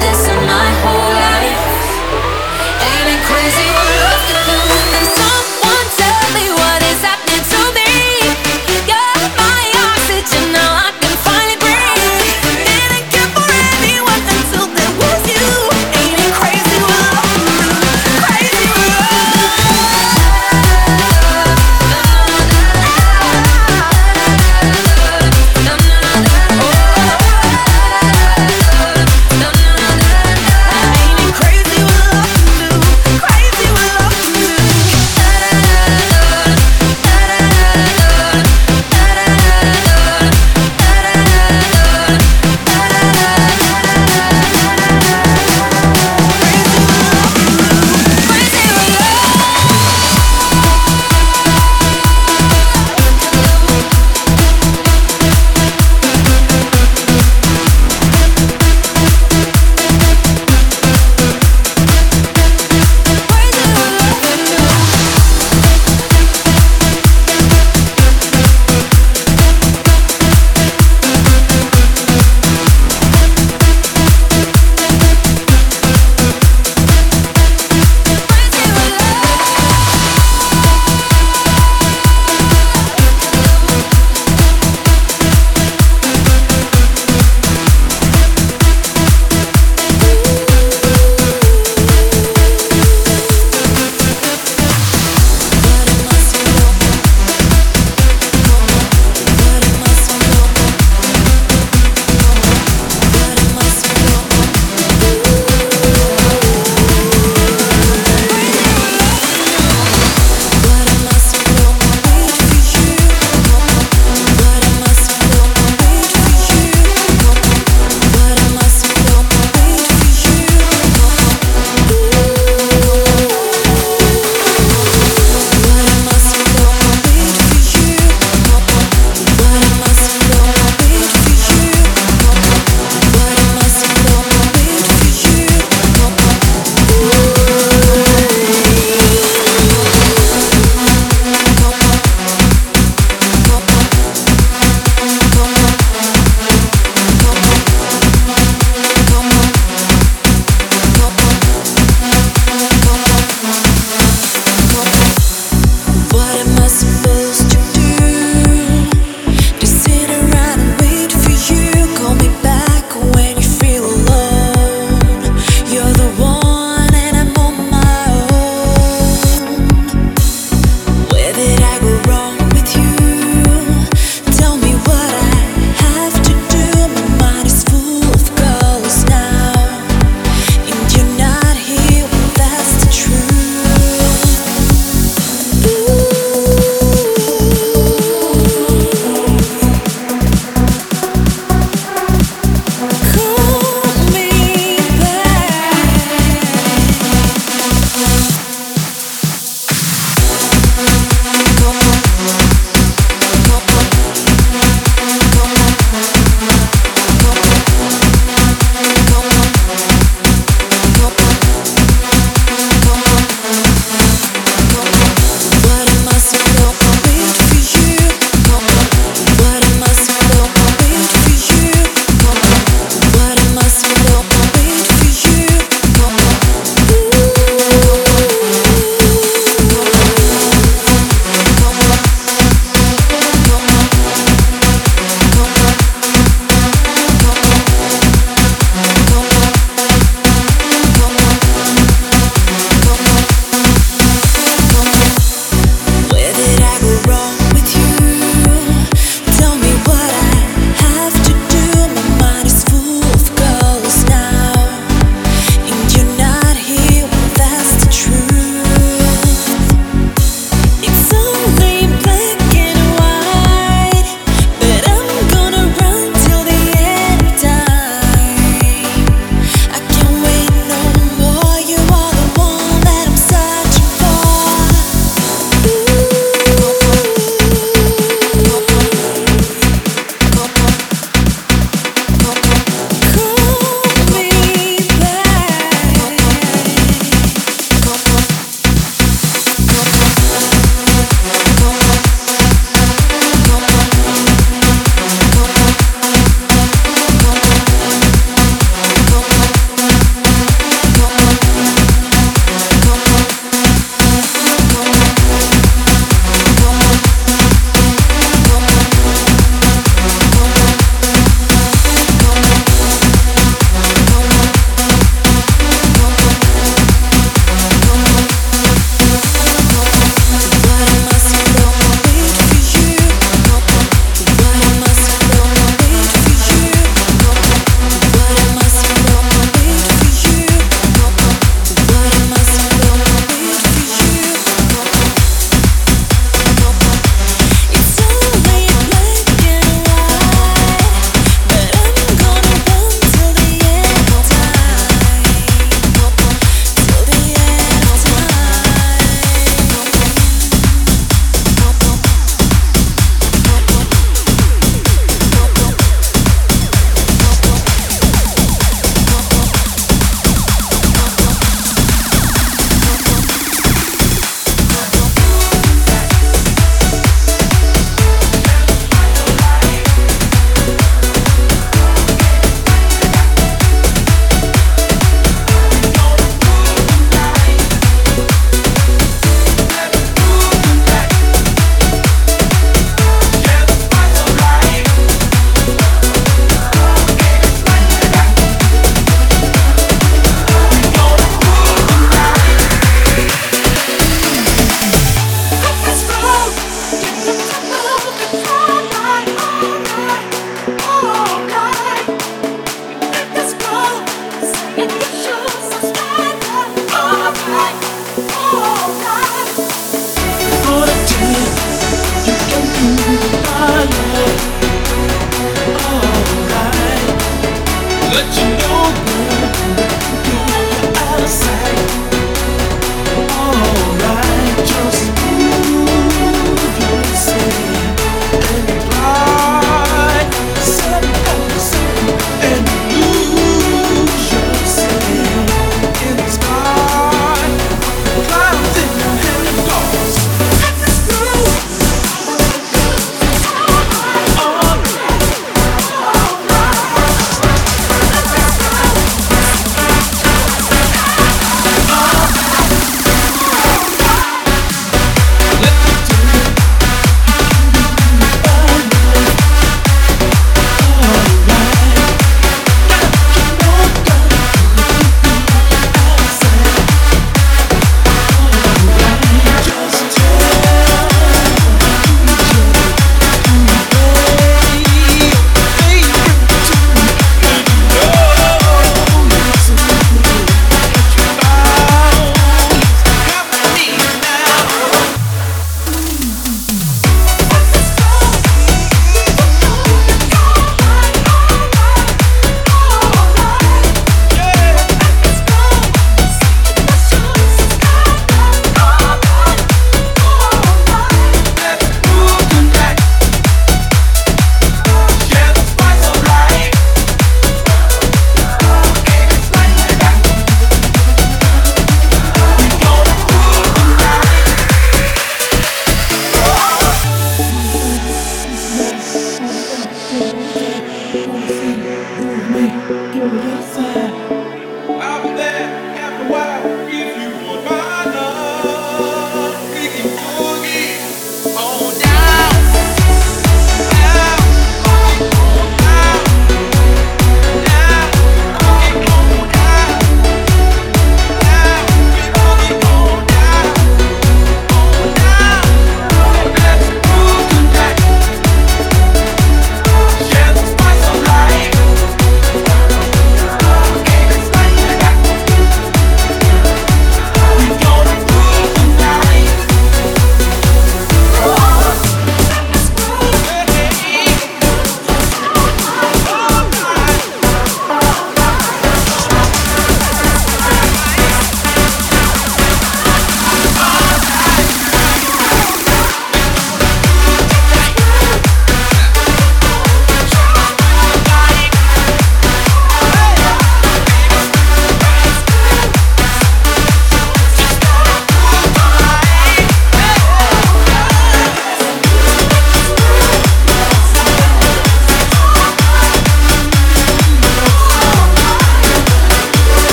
This.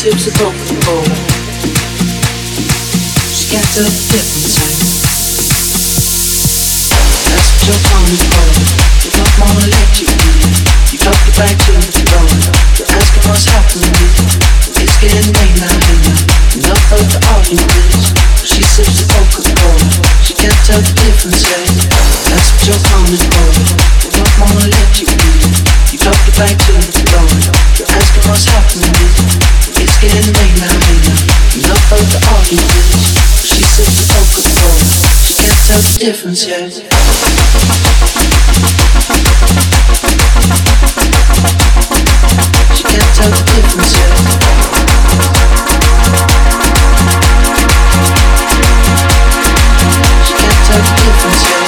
sips a broken bowl. She gets. That's what your tongue is for. You don't wanna let you in. You drop it back to the floor. You're asking what's happening. It's getting late now, hey now. Enough of the arguments. She sips a broken bowl. She can't tell the difference, yeah. That's what your tongue is for. You don't wanna let you in to the Asking what's happening. It's getting late now. No further arguments. She says. She can't tell the difference yet. She can't tell the difference yet. She can't tell the difference yet.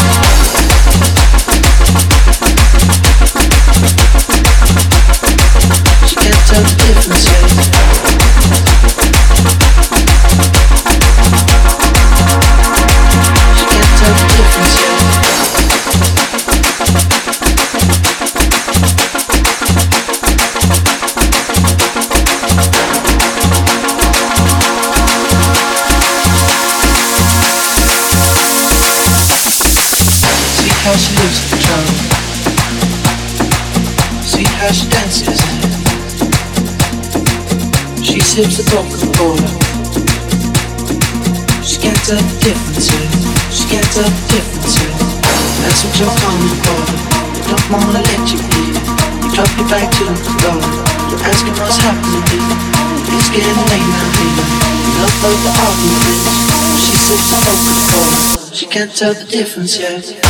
how she lifts the drum. See how she dances. She sips the Coca-Cola. She can't tell the difference. She can't tell the difference. That's what you're coming for. You don't wanna let you be. You drop your back to the floor. You're asking what's happening. It's getting late now, baby. Enough of the arguments. She sips the Coca-Cola. She can't tell the difference yet.